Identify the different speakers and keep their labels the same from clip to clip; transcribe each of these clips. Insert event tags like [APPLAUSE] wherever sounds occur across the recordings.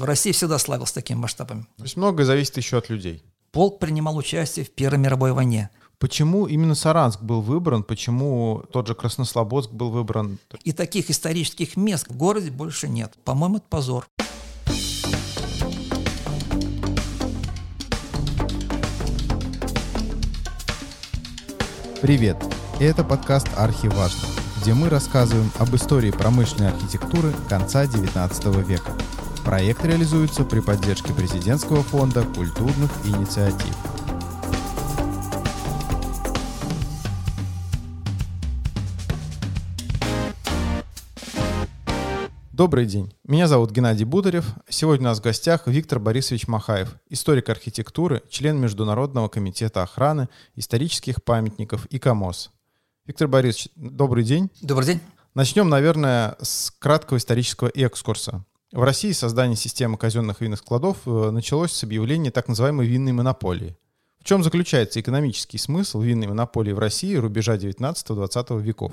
Speaker 1: строительства. Россия всегда славилась такими масштабами.
Speaker 2: То есть многое зависит еще от людей.
Speaker 1: Полк принимал участие в Первой мировой войне.
Speaker 2: Почему именно Саранск был выбран? Почему тот же Краснослободск был выбран?
Speaker 1: И таких исторических мест в городе больше нет. По-моему, это позор.
Speaker 2: Привет! Это подкаст «Архиважно», где мы рассказываем об истории промышленной архитектуры конца XIX века. Проект реализуется при поддержке Президентского фонда культурных инициатив. Добрый день. Меня зовут Геннадий Бударев. Сегодня у нас в гостях Виктор Борисович Махаев, историк архитектуры, член Международного комитета охраны исторических памятников и КАМОС. Виктор Борисович, добрый день.
Speaker 1: Добрый день.
Speaker 2: Начнем, наверное, с краткого исторического экскурса. В России создание системы казенных винных складов э, началось с объявления так называемой винной монополии. В чем заключается экономический смысл винной монополии в России рубежа 19-20 веков?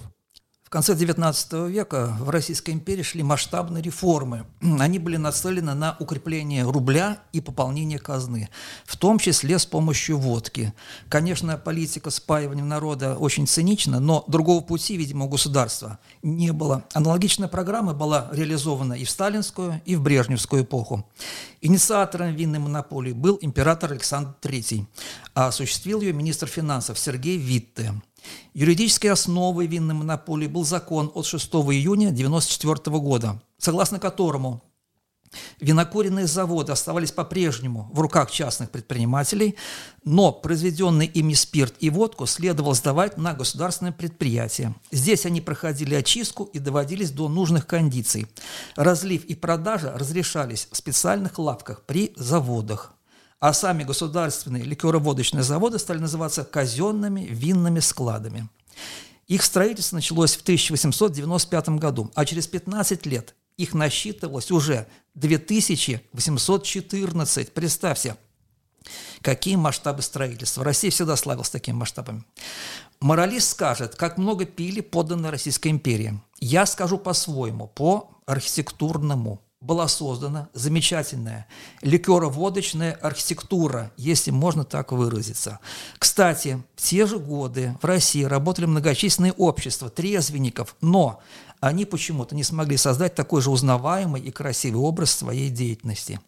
Speaker 1: В конце XIX века в Российской империи шли масштабные реформы. [CLEARS THROAT] Они были нацелены на укрепление рубля и пополнение казны, в том числе с помощью водки. Конечно, политика спаивания народа очень цинична, но другого пути, видимо, у государства не было. Аналогичная программа была реализована и в сталинскую, и в брежневскую эпоху. Инициатором винной монополии был император Александр III, а осуществил ее министр финансов Сергей Витте. Юридической основой винной монополии был закон от 6 июня 1994 года, согласно которому Винокуренные заводы оставались по-прежнему в руках частных предпринимателей, но произведенный ими спирт и водку следовало сдавать на государственные предприятия. Здесь они проходили очистку и доводились до нужных кондиций. Разлив и продажа разрешались в специальных лавках при заводах а сами государственные ликероводочные заводы стали называться казенными винными складами. Их строительство началось в 1895 году, а через 15 лет их насчитывалось уже 2814. Представьте, какие масштабы строительства. Россия всегда славилась такими масштабами. Моралист скажет, как много пили подданные Российской империи. Я скажу по-своему, по архитектурному была создана замечательная ликероводочная архитектура, если можно так выразиться. Кстати, в те же годы в России работали многочисленные общества трезвенников, но они почему-то не смогли создать такой же узнаваемый и красивый образ своей деятельности.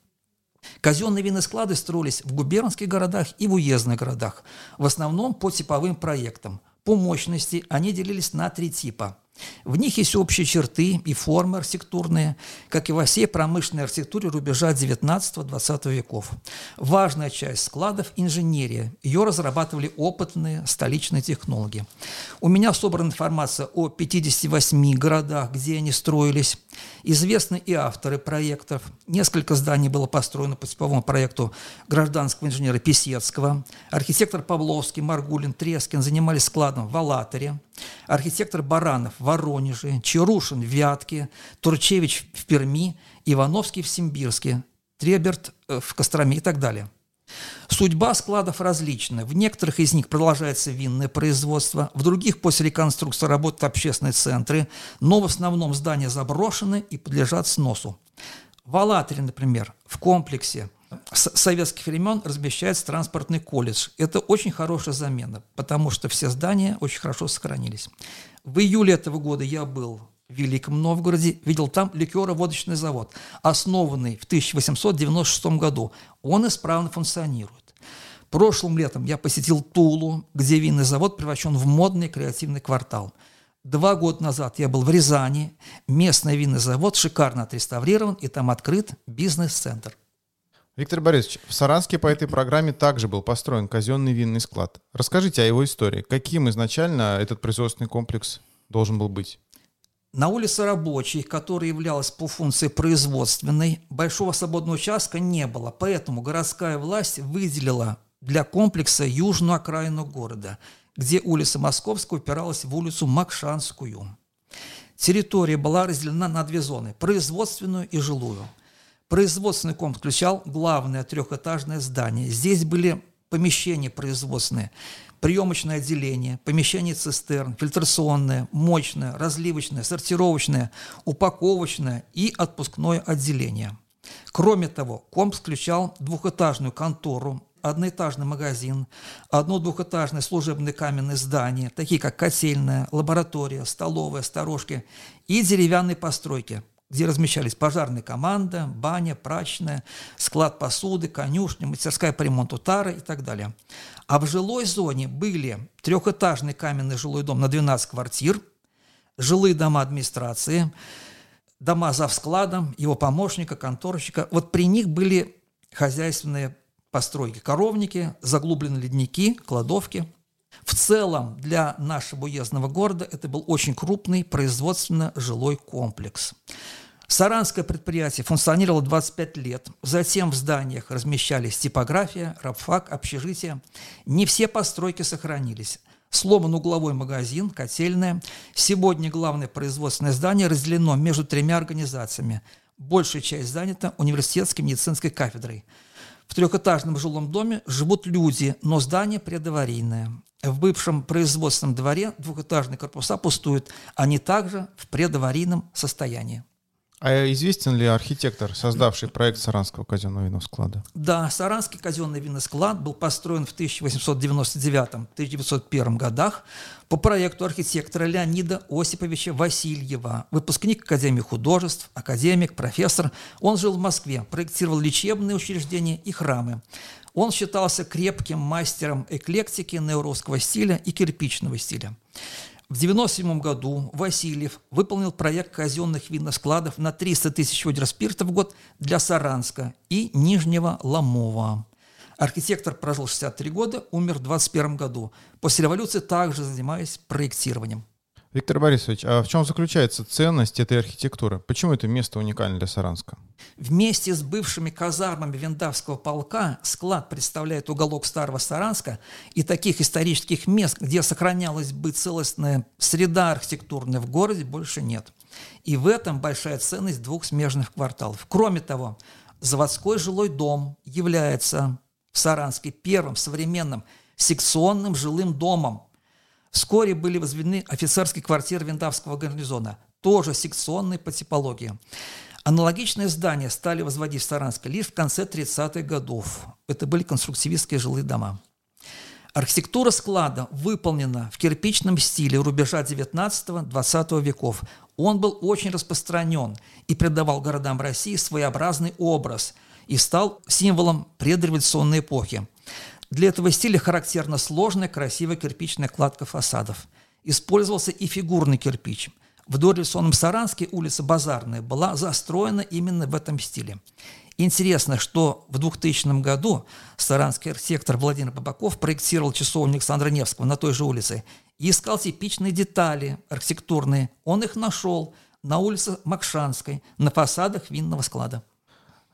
Speaker 1: Казенные винные склады строились в губернских городах и в уездных городах, в основном по типовым проектам. По мощности они делились на три типа – в них есть общие черты и формы архитектурные, как и во всей промышленной архитектуре рубежа 19-20 веков. Важная часть складов – инженерия. Ее разрабатывали опытные столичные технологи. У меня собрана информация о 58 городах, где они строились. Известны и авторы проектов. Несколько зданий было построено по типовому проекту гражданского инженера Писецкого. Архитектор Павловский, Маргулин, Трескин занимались складом в Алаторе. Архитектор Баранов в Воронеже, Чарушин в Вятке, Турчевич в Перми, Ивановский в Симбирске, Треберт э, в Костроме и так далее. Судьба складов различна. В некоторых из них продолжается винное производство, в других после реконструкции работают общественные центры, но в основном здания заброшены и подлежат сносу. В Алатыре, например, в комплексе с советских времен размещается транспортный колледж. Это очень хорошая замена, потому что все здания очень хорошо сохранились. В июле этого года я был в Великом Новгороде, видел там ликероводочный завод, основанный в 1896 году. Он исправно функционирует. Прошлым летом я посетил Тулу, где винный завод превращен в модный креативный квартал. Два года назад я был в Рязани. Местный винный завод шикарно отреставрирован, и там открыт бизнес-центр.
Speaker 2: Виктор Борисович, в Саранске по этой программе также был построен казенный винный склад. Расскажите о его истории. Каким изначально этот производственный комплекс должен был быть?
Speaker 1: На улице Рабочей, которая являлась по функции производственной, большого свободного участка не было, поэтому городская власть выделила для комплекса южную окраину города, где улица Московская упиралась в улицу Макшанскую. Территория была разделена на две зоны – производственную и жилую – Производственный комплекс включал главное трехэтажное здание. Здесь были помещения производственные, приемочное отделение, помещение цистерн, фильтрационное, мощное, разливочное, сортировочное, упаковочное и отпускное отделение. Кроме того, комплекс включал двухэтажную контору, одноэтажный магазин, одно двухэтажное служебное каменное здание, такие как котельная, лаборатория, столовая, сторожки и деревянные постройки, где размещались пожарная команда, баня, прачечная, склад посуды, конюшня, мастерская по ремонту тары и так далее. А в жилой зоне были трехэтажный каменный жилой дом на 12 квартир, жилые дома администрации, дома за складом, его помощника, конторщика. Вот при них были хозяйственные постройки, коровники, заглубленные ледники, кладовки. В целом для нашего уездного города это был очень крупный производственно-жилой комплекс. Саранское предприятие функционировало 25 лет. Затем в зданиях размещались типография, рабфак, общежитие. Не все постройки сохранились. Сломан угловой магазин, котельная. Сегодня главное производственное здание разделено между тремя организациями. Большая часть занята университетской медицинской кафедрой – в трехэтажном жилом доме живут люди, но здание предаварийное. В бывшем производственном дворе двухэтажные корпуса пустуют, они также в предаварийном состоянии.
Speaker 2: А известен ли архитектор, создавший проект Саранского казенного винного склада?
Speaker 1: Да, Саранский казенный винный склад был построен в 1899-1901 годах по проекту архитектора Леонида Осиповича Васильева, выпускник Академии художеств, академик, профессор. Он жил в Москве, проектировал лечебные учреждения и храмы. Он считался крепким мастером эклектики, неурусского стиля и кирпичного стиля. В 1997 году Васильев выполнил проект казенных винных складов на 300 тысяч ведер спирта в год для Саранска и Нижнего Ломова. Архитектор прожил 63 года, умер в 21 году. После революции также занимаясь проектированием.
Speaker 2: Виктор Борисович, а в чем заключается ценность этой архитектуры? Почему это место уникально для Саранска?
Speaker 1: Вместе с бывшими казармами Вендавского полка склад представляет уголок Старого Саранска и таких исторических мест, где сохранялась бы целостная среда архитектурная в городе, больше нет. И в этом большая ценность двух смежных кварталов. Кроме того, заводской жилой дом является в Саранске первым современным секционным жилым домом Вскоре были возведены офицерские квартиры Виндавского гарнизона, тоже секционные по типологии. Аналогичные здания стали возводить в Саранске лишь в конце 30-х годов. Это были конструктивистские жилые дома. Архитектура склада выполнена в кирпичном стиле рубежа 19-20 веков. Он был очень распространен и придавал городам России своеобразный образ и стал символом предреволюционной эпохи. Для этого стиля характерна сложная, красивая кирпичная кладка фасадов. Использовался и фигурный кирпич. В дореволюционном Саранске улица Базарная была застроена именно в этом стиле. Интересно, что в 2000 году саранский архитектор Владимир Бабаков проектировал часовню Александра Невского на той же улице и искал типичные детали архитектурные. Он их нашел на улице Макшанской, на фасадах винного склада.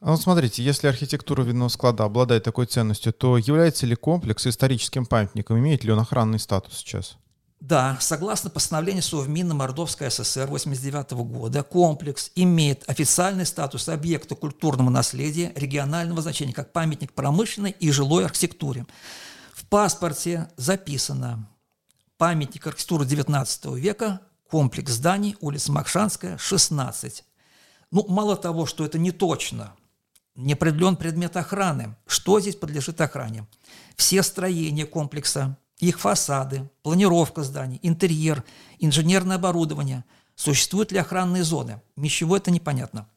Speaker 2: Вот смотрите, если архитектура винного склада обладает такой ценностью, то является ли комплекс историческим памятником? Имеет ли он охранный статус сейчас?
Speaker 1: Да, согласно постановлению Совмина Мордовской ССР 89 года, комплекс имеет официальный статус объекта культурного наследия регионального значения, как памятник промышленной и жилой архитектуре. В паспорте записано памятник архитектуры XIX века, комплекс зданий, улица Макшанская, 16. Ну, мало того, что это не точно – не определен предмет охраны. Что здесь подлежит охране? Все строения комплекса, их фасады, планировка зданий, интерьер, инженерное оборудование. Существуют ли охранные зоны? Ничего это непонятно.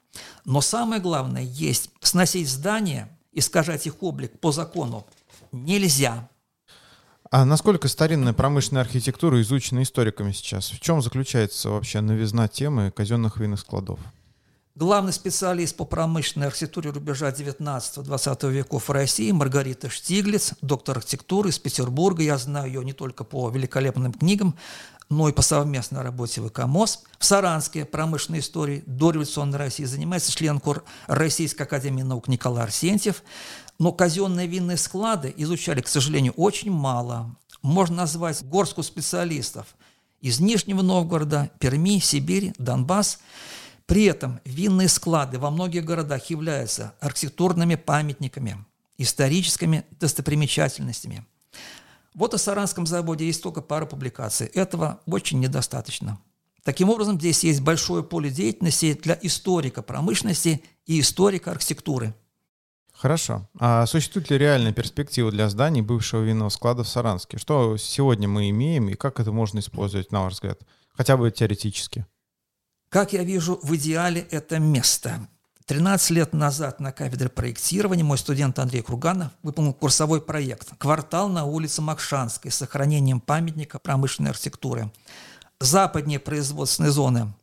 Speaker 1: Но самое главное, есть сносить здания, искажать их облик по закону нельзя.
Speaker 2: А насколько старинная промышленная архитектура изучена историками сейчас? В чем заключается вообще новизна темы казенных винных складов?
Speaker 1: Главный специалист по промышленной архитектуре рубежа 19-20 веков России Маргарита Штиглиц, доктор архитектуры из Петербурга. Я знаю ее не только по великолепным книгам, но и по совместной работе в ИКОМОС. В Саранске промышленной истории дореволюционной России занимается член кор Российской академии наук Николай Арсентьев. Но казенные винные склады изучали, к сожалению, очень мало. Можно назвать горстку специалистов из Нижнего Новгорода, Перми, Сибири, Донбасс – при этом винные склады во многих городах являются архитектурными памятниками, историческими достопримечательностями. Вот о Саранском заводе есть только пара публикаций. Этого очень недостаточно. Таким образом, здесь есть большое поле деятельности для историка промышленности и историка архитектуры.
Speaker 2: Хорошо. А существует ли реальная перспектива для зданий бывшего винного склада в Саранске? Что сегодня мы имеем и как это можно использовать, на ваш взгляд? Хотя бы теоретически.
Speaker 1: Как я вижу, в идеале это место. 13 лет назад на кафедре проектирования мой студент Андрей Круганов выполнил курсовой проект «Квартал на улице Макшанской» с сохранением памятника промышленной архитектуры. Западнее производственной зоны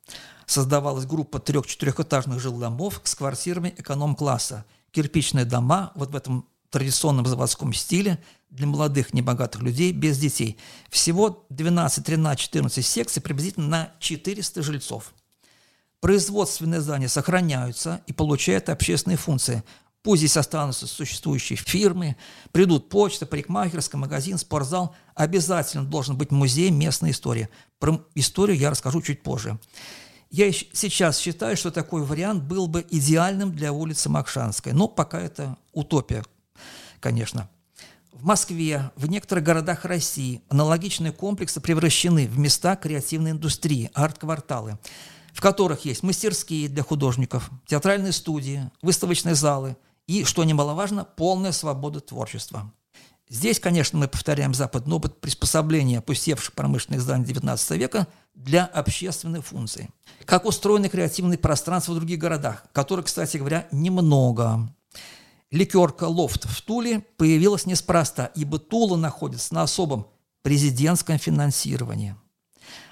Speaker 1: создавалась группа трех-четырехэтажных жилдомов с квартирами эконом-класса. Кирпичные дома вот в этом традиционном заводском стиле для молодых небогатых людей без детей. Всего 12, 13, 14 секций приблизительно на 400 жильцов – производственные здания сохраняются и получают общественные функции. Пусть здесь останутся существующие фирмы, придут почта, парикмахерская, магазин, спортзал. Обязательно должен быть музей местной истории. Про историю я расскажу чуть позже. Я сейчас считаю, что такой вариант был бы идеальным для улицы Макшанской, но пока это утопия, конечно. В Москве, в некоторых городах России аналогичные комплексы превращены в места креативной индустрии, арт-кварталы – в которых есть мастерские для художников, театральные студии, выставочные залы и, что немаловажно, полная свобода творчества. Здесь, конечно, мы повторяем западный опыт приспособления опустевших промышленных зданий XIX века для общественной функции. Как устроены креативные пространства в других городах, которых, кстати говоря, немного. Ликерка «Лофт» в Туле появилась неспроста, ибо Тула находится на особом президентском финансировании.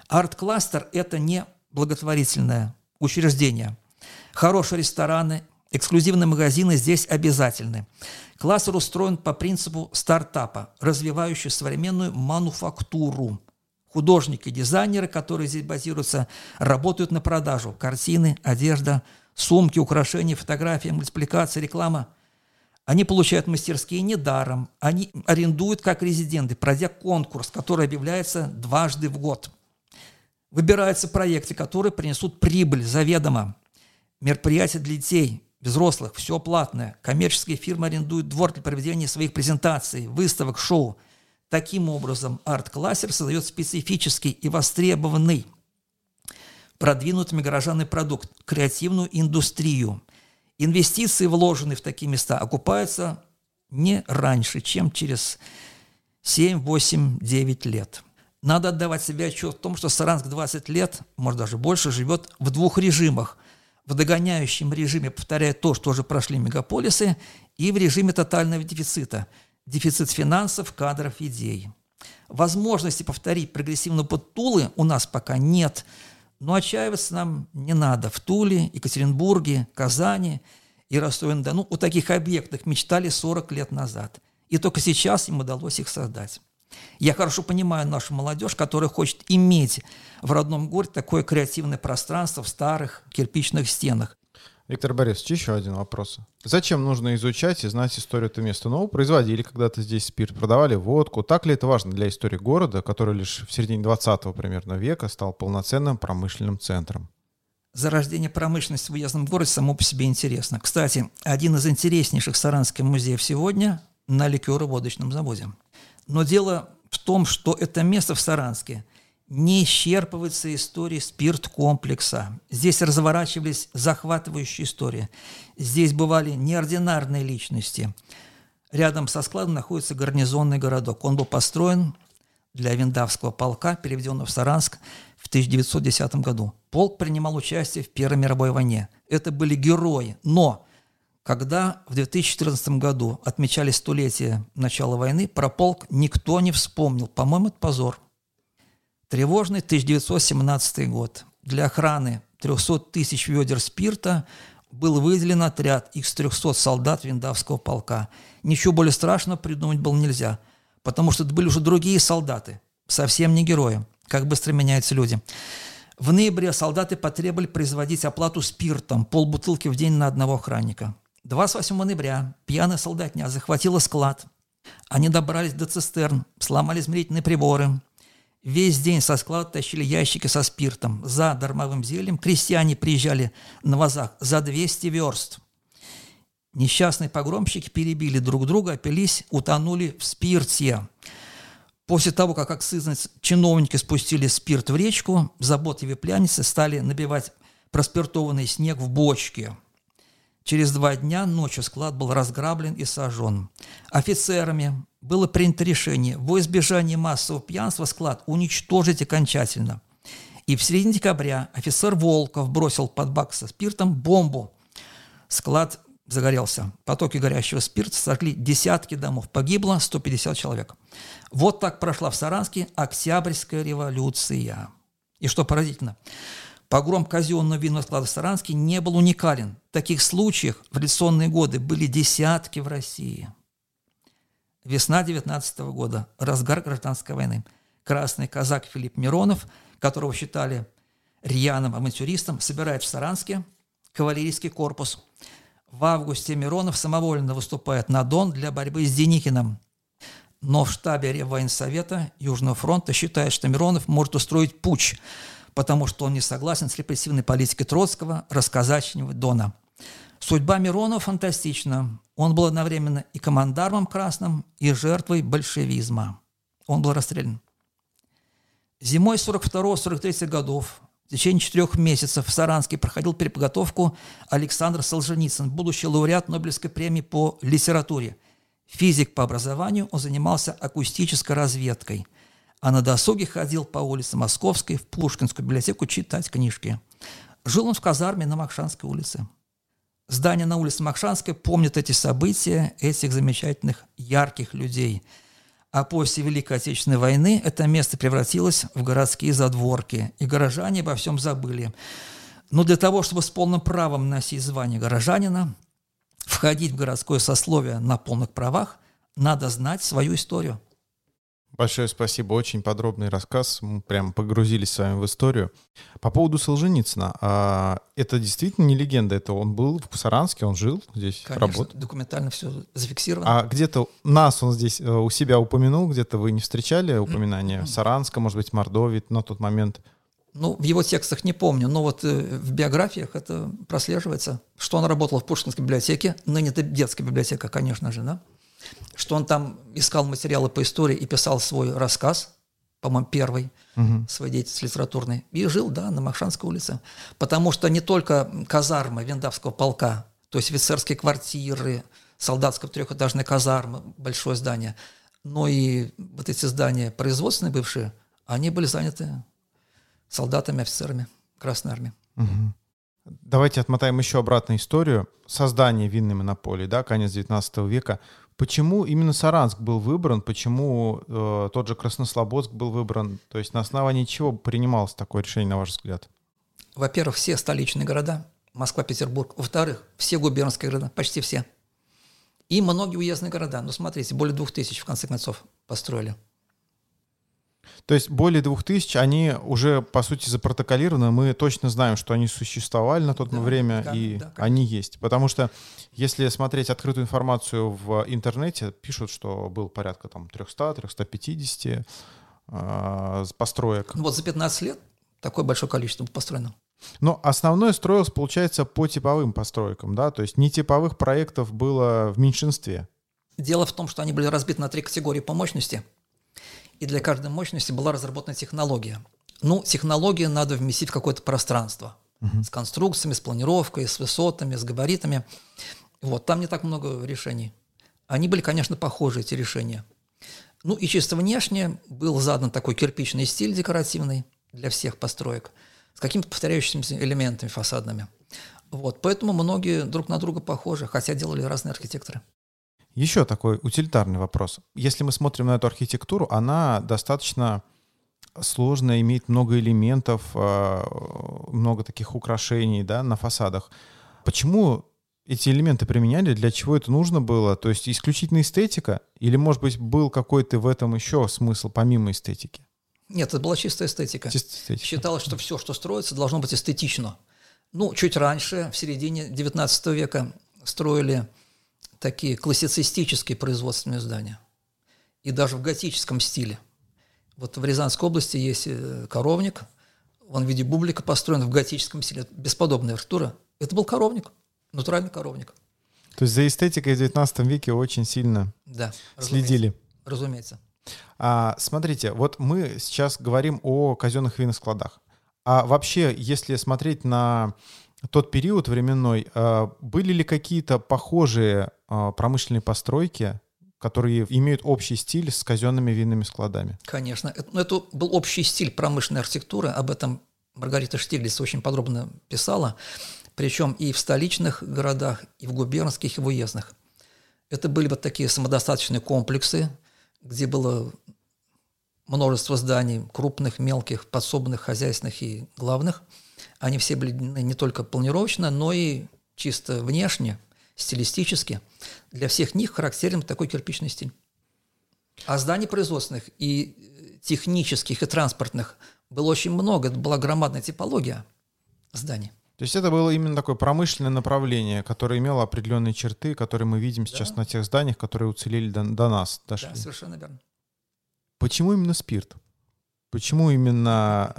Speaker 1: Арт-кластер – это не благотворительное учреждение. Хорошие рестораны, эксклюзивные магазины здесь обязательны. Кластер устроен по принципу стартапа, развивающий современную мануфактуру. Художники, дизайнеры, которые здесь базируются, работают на продажу. Картины, одежда, сумки, украшения, фотографии, мультипликация, реклама. Они получают мастерские недаром. Они арендуют как резиденты, пройдя конкурс, который объявляется дважды в год – Выбираются проекты, которые принесут прибыль заведомо. Мероприятия для детей, взрослых, все платное. Коммерческие фирмы арендуют двор для проведения своих презентаций, выставок, шоу. Таким образом, арт-классер создает специфический и востребованный продвинутыми горожанный продукт, креативную индустрию. Инвестиции, вложенные в такие места, окупаются не раньше, чем через 7, 8, 9 лет. Надо отдавать себе отчет в том, что Саранск 20 лет, может даже больше, живет в двух режимах. В догоняющем режиме повторяет то, что уже прошли мегаполисы, и в режиме тотального дефицита. Дефицит финансов, кадров, идей. Возможности повторить прогрессивную под Тулы у нас пока нет, но отчаиваться нам не надо. В Туле, Екатеринбурге, Казани и Ростове-на-Дону у таких объектов мечтали 40 лет назад. И только сейчас им удалось их создать. Я хорошо понимаю нашу молодежь, которая хочет иметь в родном городе такое креативное пространство в старых кирпичных стенах.
Speaker 2: Виктор Борисович, еще один вопрос. Зачем нужно изучать и знать историю этого места? Ну, производили когда-то здесь спирт, продавали водку. Так ли это важно для истории города, который лишь в середине 20 примерно века стал полноценным промышленным центром?
Speaker 1: Зарождение промышленности в уездном городе само по себе интересно. Кстати, один из интереснейших саранских музеев сегодня на ликероводочном заводе. Но дело в том, что это место в Саранске не исчерпывается историей спирт-комплекса. Здесь разворачивались захватывающие истории. Здесь бывали неординарные личности. Рядом со складом находится гарнизонный городок. Он был построен для Виндавского полка, переведенного в Саранск в 1910 году. Полк принимал участие в Первой мировой войне. Это были герои. Но когда в 2014 году отмечали столетие начала войны, про полк никто не вспомнил. По-моему, это позор. Тревожный 1917 год. Для охраны 300 тысяч ведер спирта был выделен отряд из 300 солдат Виндавского полка. Ничего более страшного придумать было нельзя, потому что это были уже другие солдаты, совсем не герои. Как быстро меняются люди. В ноябре солдаты потребовали производить оплату спиртом, полбутылки в день на одного охранника. 28 ноября пьяная солдатня захватила склад. Они добрались до цистерн, сломали измерительные приборы. Весь день со склада тащили ящики со спиртом. За дармовым зельем крестьяне приезжали на вазах за 200 верст. Несчастные погромщики перебили друг друга, опились, утонули в спирте. После того, как акцизные чиновники спустили спирт в речку, заботливые пьяницы стали набивать проспиртованный снег в бочки. Через два дня ночью склад был разграблен и сожжен. Офицерами было принято решение во избежание массового пьянства склад уничтожить окончательно. И в середине декабря офицер Волков бросил под бак со спиртом бомбу. Склад загорелся. Потоки горящего спирта сожгли десятки домов. Погибло 150 человек. Вот так прошла в Саранске Октябрьская революция. И что поразительно, погром казенного винного склада в Саранске не был уникален. Таких случаев в революционные годы были десятки в России. Весна 19 года, разгар гражданской войны. Красный казак Филипп Миронов, которого считали рьяным авантюристом, собирает в Саранске кавалерийский корпус – в августе Миронов самовольно выступает на Дон для борьбы с Деникиным. Но в штабе Реввоенсовета Южного фронта считают, что Миронов может устроить путь, потому что он не согласен с репрессивной политикой Троцкого расказачнего Дона. Судьба Миронова фантастична. Он был одновременно и командармом красным, и жертвой большевизма. Он был расстрелян. Зимой 42-43 годов в течение четырех месяцев в Саранске проходил переподготовку Александр Солженицын, будущий лауреат Нобелевской премии по литературе. Физик по образованию, он занимался акустической разведкой, а на досуге ходил по улице Московской в Пушкинскую библиотеку читать книжки. Жил он в казарме на Макшанской улице. Здание на улице Макшанской помнит эти события, этих замечательных, ярких людей – а после Великой Отечественной войны это место превратилось в городские задворки, и горожане обо всем забыли. Но для того, чтобы с полным правом носить звание горожанина, входить в городское сословие на полных правах, надо знать свою историю –
Speaker 2: Большое спасибо, очень подробный рассказ. Мы прям погрузились с вами в историю. По поводу Солженицына. А, это действительно не легенда, это он был в Саранске, он жил здесь,
Speaker 1: Конечно,
Speaker 2: работал.
Speaker 1: документально все зафиксировано.
Speaker 2: А где-то нас он здесь э, у себя упомянул, где-то вы не встречали упоминания Саранска, может быть, Мордовии на тот момент?
Speaker 1: Ну, в его текстах не помню, но вот э, в биографиях это прослеживается, что он работал в Пушкинской библиотеке, ныне это детская библиотека, конечно же, да? Что он там искал материалы по истории и писал свой рассказ, по-моему, первый угу. свой деятельность литературный, и жил, да, на Махшанской улице. Потому что не только казармы Вендавского полка, то есть офицерские квартиры, солдатская трехэтажная казарма, большое здание, но и вот эти здания производственные бывшие, они были заняты солдатами, офицерами Красной Армии.
Speaker 2: Угу. Давайте отмотаем еще обратно историю. Создание винной монополии, да, конец 19 века. Почему именно Саранск был выбран? Почему э, тот же Краснослободск был выбран? То есть на основании чего принималось такое решение, на ваш взгляд?
Speaker 1: Во-первых, все столичные города, Москва, Петербург. Во-вторых, все губернские города, почти все. И многие уездные города. Ну, смотрите, более двух тысяч, в конце концов, построили.
Speaker 2: То есть более двух тысяч, они уже, по сути, запротоколированы. Мы точно знаем, что они существовали на то да, время, да, и да, они есть. Потому что, если смотреть открытую информацию в интернете, пишут, что был порядка там 300-350 э, построек.
Speaker 1: Ну вот за 15 лет такое большое количество построено.
Speaker 2: Но основное строилось, получается, по типовым постройкам, да? То есть нетиповых проектов было в меньшинстве.
Speaker 1: Дело в том, что они были разбиты на три категории по мощности – и для каждой мощности была разработана технология. Ну, технологию надо вместить в какое-то пространство угу. с конструкциями, с планировкой, с высотами, с габаритами. Вот, там не так много решений. Они были, конечно, похожи, эти решения. Ну и чисто внешне был задан такой кирпичный стиль декоративный для всех построек с какими-то повторяющимися элементами фасадными. Вот, поэтому многие друг на друга похожи, хотя делали разные архитекторы.
Speaker 2: Еще такой утилитарный вопрос. Если мы смотрим на эту архитектуру, она достаточно сложная, имеет много элементов, а, много таких украшений да, на фасадах. Почему эти элементы применяли, для чего это нужно было? То есть исключительно эстетика? Или, может быть, был какой-то в этом еще смысл, помимо эстетики?
Speaker 1: Нет, это была чистая эстетика.
Speaker 2: Чисто эстетика.
Speaker 1: Считалось, что все, что строится, должно быть эстетично. Ну, чуть раньше, в середине XIX века, строили такие классицистические производственные здания. И даже в готическом стиле. Вот в Рязанской области есть э, коровник, он в виде бублика построен в готическом стиле. Бесподобная архитектура. Это был коровник, натуральный коровник.
Speaker 2: То есть за эстетикой в XIX веке очень сильно
Speaker 1: да,
Speaker 2: следили.
Speaker 1: Разумеется.
Speaker 2: А, смотрите, вот мы сейчас говорим о казенных винных складах. А вообще, если смотреть на тот период временной, а, были ли какие-то похожие а, промышленные постройки, которые имеют общий стиль с казенными винными складами?
Speaker 1: Конечно. Это, ну, это был общий стиль промышленной архитектуры. Об этом Маргарита Штиглиц очень подробно писала. Причем и в столичных городах, и в губернских, и в уездных. Это были вот такие самодостаточные комплексы, где было множество зданий, крупных, мелких, подсобных, хозяйственных и главных. Они все были не только планировочно, но и чисто внешне, стилистически. Для всех них характерен такой кирпичный стиль. А зданий производственных и технических, и транспортных было очень много. Это была громадная типология зданий.
Speaker 2: То есть это было именно такое промышленное направление, которое имело определенные черты, которые мы видим сейчас да. на тех зданиях, которые уцелели до, до нас.
Speaker 1: Дошли. Да, совершенно верно.
Speaker 2: Почему именно спирт? Почему именно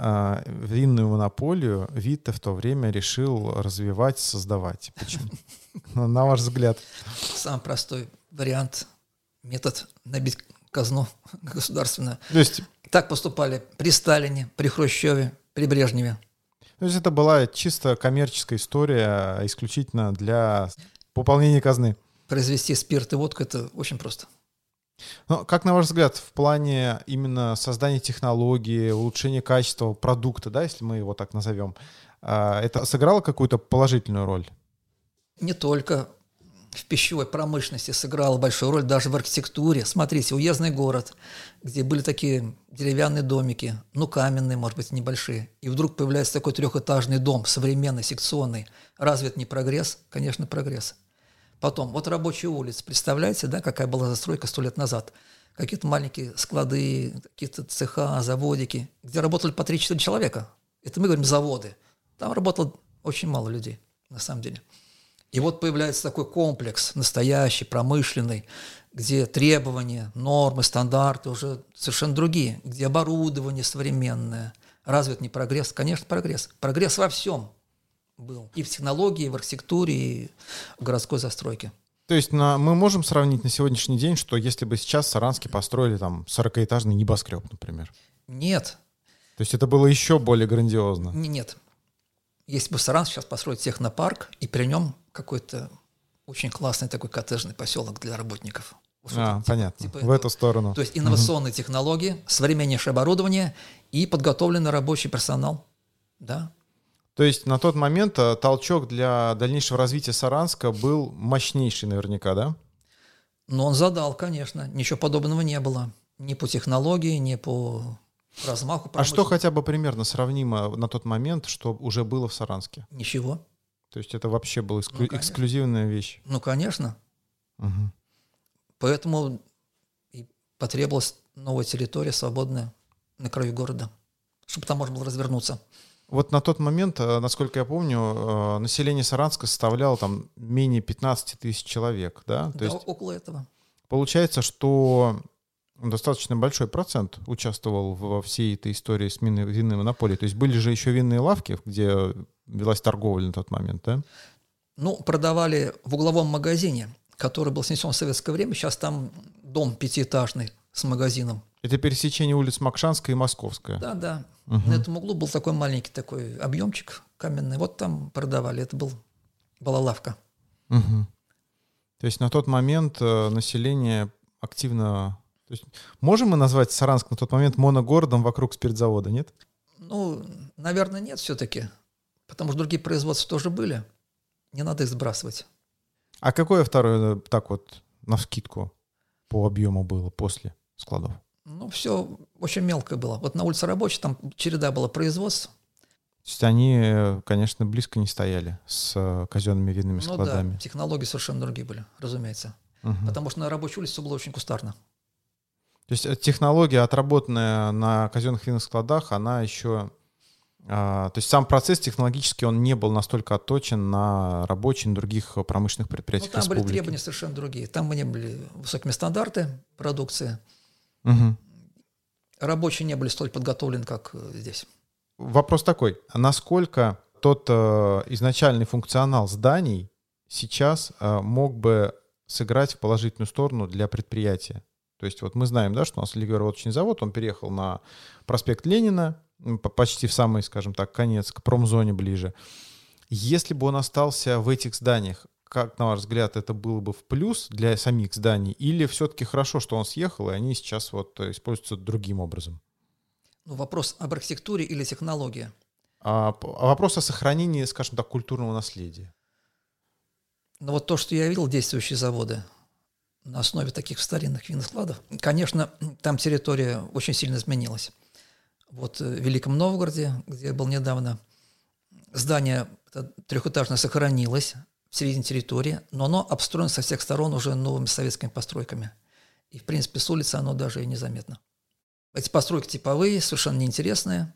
Speaker 2: э, винную монополию Витте в то время решил развивать, создавать? Почему? На ваш взгляд.
Speaker 1: Самый простой вариант, метод набить казну [LAUGHS] государственную.
Speaker 2: То есть...
Speaker 1: Так поступали при Сталине, при Хрущеве, при Брежневе.
Speaker 2: То есть это была чисто коммерческая история, исключительно для пополнения казны.
Speaker 1: Произвести спирт и водку – это очень просто.
Speaker 2: Но как на ваш взгляд, в плане именно создания технологии, улучшения качества продукта, да, если мы его так назовем, а, это сыграло какую-то положительную роль?
Speaker 1: Не только в пищевой промышленности сыграла большую роль, даже в архитектуре. Смотрите, уездный город, где были такие деревянные домики, ну, каменные, может быть, небольшие, и вдруг появляется такой трехэтажный дом, современный, секционный. Разве это не прогресс? Конечно, прогресс. Потом, вот рабочие улицы, представляете, да, какая была застройка сто лет назад? Какие-то маленькие склады, какие-то цеха, заводики, где работали по 3-4 человека. Это мы говорим заводы. Там работало очень мало людей, на самом деле. И вот появляется такой комплекс, настоящий, промышленный, где требования, нормы, стандарты уже совершенно другие, где оборудование современное. Разве это не прогресс? Конечно, прогресс. Прогресс во всем был. И в технологии, и в архитектуре, и в городской застройке.
Speaker 2: То есть на, мы можем сравнить на сегодняшний день, что если бы сейчас Саранске построили там 40-этажный небоскреб, например?
Speaker 1: Нет.
Speaker 2: То есть это было еще более грандиозно?
Speaker 1: Нет. Если бы Саранск сейчас построить технопарк, и при нем какой-то очень классный такой коттеджный поселок для работников.
Speaker 2: А, типа, понятно. Типа в эту сторону.
Speaker 1: То есть инновационные угу. технологии, современнейшее оборудование и подготовленный рабочий персонал. Да.
Speaker 2: То есть на тот момент э, толчок для дальнейшего развития Саранска был мощнейший наверняка, да?
Speaker 1: Ну, он задал, конечно. Ничего подобного не было. Ни по технологии, ни по размаху.
Speaker 2: А что хотя бы примерно сравнимо на тот момент, что уже было в Саранске?
Speaker 1: Ничего.
Speaker 2: То есть это вообще была эксклю- ну, эксклюзивная вещь.
Speaker 1: Ну, конечно. Угу. Поэтому и потребовалась новая территория, свободная, на краю города, чтобы там можно было развернуться.
Speaker 2: Вот на тот момент, э, насколько я помню, э, население Саранска составляло там менее 15 тысяч человек, да?
Speaker 1: То да, есть около этого.
Speaker 2: Получается, что достаточно большой процент участвовал во всей этой истории с винной монополией. То есть были же еще винные лавки, где велась торговля на тот момент, да?
Speaker 1: Ну, продавали в угловом магазине, который был снесен в советское время. Сейчас там дом пятиэтажный с магазином.
Speaker 2: Это пересечение улиц Макшанская и Московская.
Speaker 1: Да, да. Угу. На этом углу был такой маленький такой объемчик каменный. Вот там продавали. Это был, была лавка.
Speaker 2: Угу. То есть на тот момент э, население активно... То есть можем мы назвать Саранск на тот момент моногородом вокруг спиртзавода, нет?
Speaker 1: Ну, наверное, нет все-таки. Потому что другие производства тоже были. Не надо их сбрасывать.
Speaker 2: А какое второе, так вот, на скидку по объему было после складов?
Speaker 1: Ну, все очень мелкое было. Вот на улице Рабочей там череда была производств.
Speaker 2: То есть они, конечно, близко не стояли с э, казенными винными складами.
Speaker 1: Ну да, технологии совершенно другие были, разумеется. Угу. Потому что на рабочей улице все было очень кустарно.
Speaker 2: То есть э, технология, отработанная на казенных винных складах, она еще а, то есть сам процесс технологически он не был настолько отточен на рабочие, на других промышленных предприятиях
Speaker 1: ну, там
Speaker 2: республики.
Speaker 1: были требования совершенно другие. Там не были высокими стандарты продукции.
Speaker 2: Угу.
Speaker 1: Рабочие не были столь подготовлены, как э, здесь.
Speaker 2: Вопрос такой. Насколько тот э, изначальный функционал зданий сейчас э, мог бы сыграть в положительную сторону для предприятия? То есть вот мы знаем, да, что у нас легкопереводочный завод, он переехал на проспект Ленина, почти в самый, скажем так, конец, к промзоне ближе. Если бы он остался в этих зданиях, как, на ваш взгляд, это было бы в плюс для самих зданий? Или все-таки хорошо, что он съехал, и они сейчас вот используются другим образом?
Speaker 1: Ну, вопрос об архитектуре или технологии?
Speaker 2: А, а вопрос о сохранении, скажем так, культурного наследия.
Speaker 1: Ну, вот то, что я видел, действующие заводы на основе таких старинных винных складов, конечно, там территория очень сильно изменилась. Вот в Великом Новгороде, где я был недавно, здание трехэтажное сохранилось, в середине территории, но оно обстроено со всех сторон уже новыми советскими постройками. И, в принципе, с улицы оно даже и незаметно. Эти постройки типовые, совершенно неинтересные.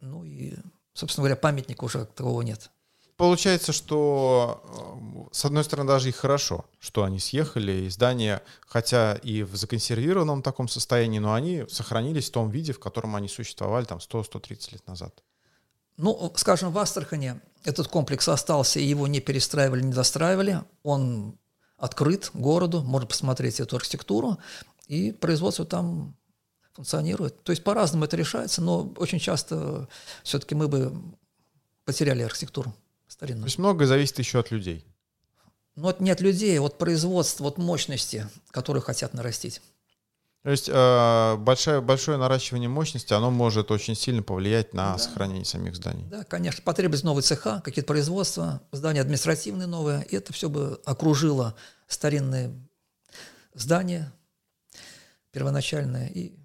Speaker 1: Ну и, собственно говоря, памятника уже такого нет.
Speaker 2: Получается, что, э, с одной стороны, даже и хорошо, что они съехали, и здания, хотя и в законсервированном таком состоянии, но они сохранились в том виде, в котором они существовали там 100-130 лет назад.
Speaker 1: Ну, скажем, в Астрахане этот комплекс остался, и его не перестраивали, не достраивали. Он открыт городу, можно посмотреть эту архитектуру, и производство там функционирует. То есть по-разному это решается, но очень часто все-таки мы бы потеряли архитектуру старинную.
Speaker 2: То есть многое зависит еще от людей.
Speaker 1: Ну, вот не от людей, от производства, от мощности, которые хотят нарастить.
Speaker 2: То есть э, большое, большое наращивание мощности, оно может очень сильно повлиять на да. сохранение самих зданий.
Speaker 1: Да, конечно. Потребность новые цеха, какие-то производства, здания административные новые. И это все бы окружило старинные здания первоначальные. И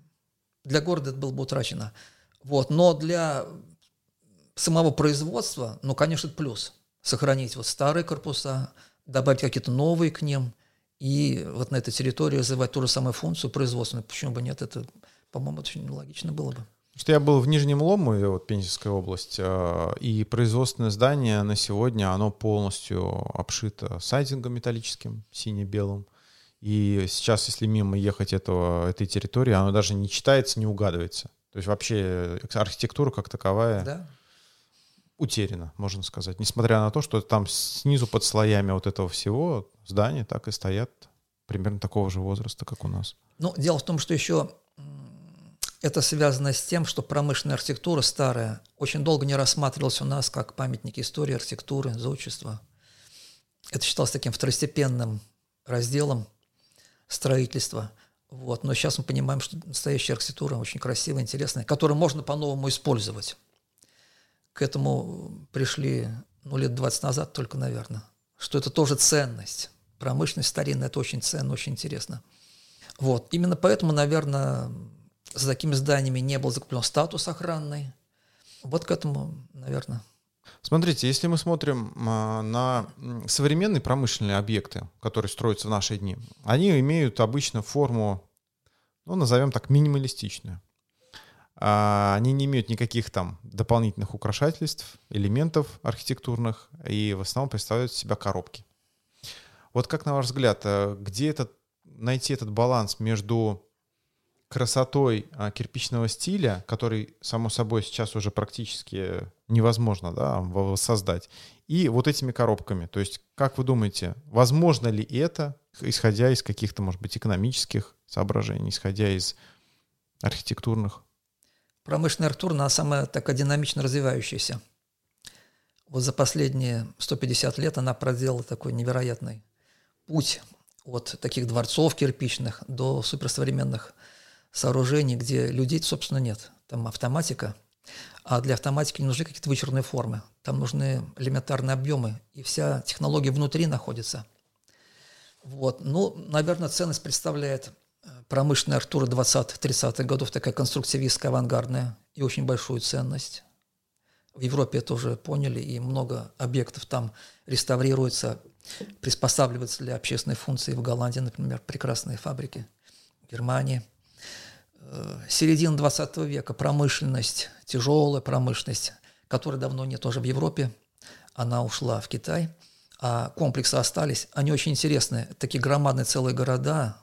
Speaker 1: для города это было бы утрачено. Вот. Но для самого производства, ну, конечно, это плюс. Сохранить вот старые корпуса, добавить какие-то новые к ним – и вот на этой территории развивать ту же самую функцию производственную. Почему бы нет? Это, по-моему, очень логично было бы.
Speaker 2: Что я был в Нижнем Ломове, вот Пензенская область, э, и производственное здание на сегодня, оно полностью обшито сайдингом металлическим, сине-белым. И сейчас, если мимо ехать этого, этой территории, оно даже не читается, не угадывается. То есть вообще архитектура как таковая да. Утеряна, можно сказать. Несмотря на то, что там снизу под слоями вот этого всего здания так и стоят примерно такого же возраста, как у нас.
Speaker 1: Ну, дело в том, что еще это связано с тем, что промышленная архитектура старая очень долго не рассматривалась у нас как памятник истории архитектуры, зодчества. Это считалось таким второстепенным разделом строительства. Вот. Но сейчас мы понимаем, что настоящая архитектура очень красивая, интересная, которую можно по-новому использовать. К этому пришли ну, лет 20 назад только, наверное, что это тоже ценность промышленность старинная, это очень ценно, очень интересно. Вот. Именно поэтому, наверное, за такими зданиями не был закреплен статус охранный. Вот к этому, наверное.
Speaker 2: Смотрите, если мы смотрим а, на современные промышленные объекты, которые строятся в наши дни, они имеют обычно форму, ну, назовем так, минималистичную. А, они не имеют никаких там дополнительных украшательств, элементов архитектурных, и в основном представляют себя коробки. Вот как на ваш взгляд, э, где этот, найти этот баланс между красотой а, кирпичного стиля, который, само собой, сейчас уже практически невозможно да, воссоздать, и вот этими коробками. То есть, как вы думаете, возможно ли это, исходя из каких-то, может быть, экономических соображений, исходя из архитектурных?
Speaker 1: Промышленная архитектура, она самая такая динамично развивающаяся. Вот за последние 150 лет она проделала такой невероятный путь от таких дворцов кирпичных до суперсовременных сооружений, где людей, собственно, нет. Там автоматика, а для автоматики не нужны какие-то вычурные формы. Там нужны элементарные объемы, и вся технология внутри находится. Вот. Ну, наверное, ценность представляет промышленная Артура 20-30-х годов, такая конструктивистская, авангардная, и очень большую ценность. В Европе это уже поняли, и много объектов там реставрируется, приспосабливаться для общественной функции. В Голландии, например, прекрасные фабрики, в Германии. Э, середина 20 века, промышленность, тяжелая промышленность, которой давно нет тоже в Европе, она ушла в Китай, а комплексы остались. Они очень интересные. Такие громадные целые города,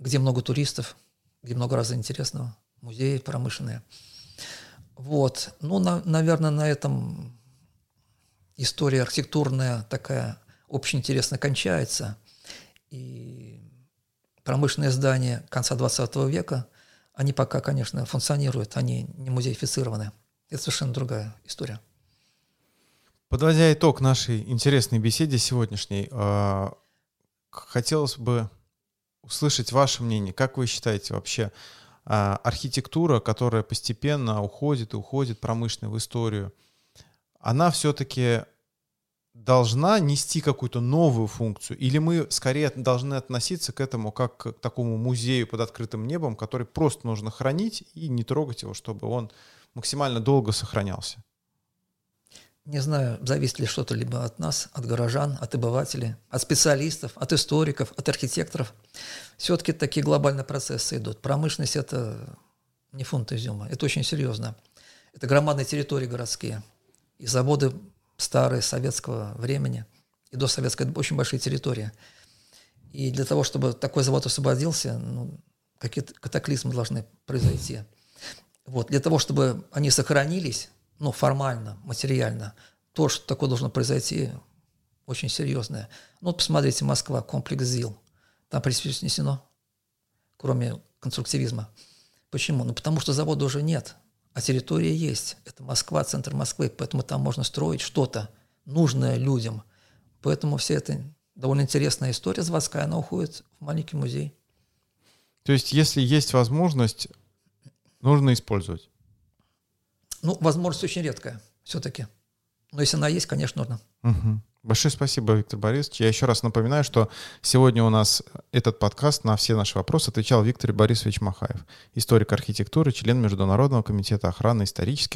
Speaker 1: где много туристов, где много разного интересного, музеи промышленные. Вот. Ну, на, наверное, на этом история архитектурная такая очень интересно кончается. И промышленные здания конца 20 века, они пока, конечно, функционируют, они не музеифицированы. Это совершенно другая история.
Speaker 2: Подводя итог нашей интересной беседе сегодняшней, а, хотелось бы услышать ваше мнение. Как вы считаете вообще, а, архитектура, которая постепенно уходит и уходит промышленной в историю, она все-таки должна нести какую-то новую функцию? Или мы скорее должны относиться к этому как к такому музею под открытым небом, который просто нужно хранить и не трогать его, чтобы он максимально долго сохранялся?
Speaker 1: Не знаю, зависит ли что-то либо от нас, от горожан, от обывателей, от специалистов, от историков, от архитекторов. Все-таки такие глобальные процессы идут. Промышленность – это не фунт изюма, это очень серьезно. Это громадные территории городские. И заводы старые, советского времени, и до советской – очень большие территории. И для того, чтобы такой завод освободился, ну, какие-то катаклизмы должны произойти. Вот. Для того, чтобы они сохранились, ну, формально, материально, то, что такое должно произойти, очень серьезное. Ну, посмотрите, Москва, комплекс ЗИЛ. Там принципе снесено, кроме конструктивизма. Почему? Ну, потому что завода уже нет, а территория есть. Это Москва, центр Москвы, поэтому там можно строить что-то нужное людям. Поэтому вся эта довольно интересная история заводская, она уходит в маленький музей.
Speaker 2: То есть, если есть возможность, нужно использовать?
Speaker 1: Ну, возможность очень редкая все-таки. Но если она есть, конечно, нужно.
Speaker 2: Угу. Большое спасибо, Виктор Борисович. Я еще раз напоминаю, что сегодня у нас этот подкаст на все наши вопросы отвечал Виктор Борисович Махаев, историк архитектуры, член Международного комитета охраны исторических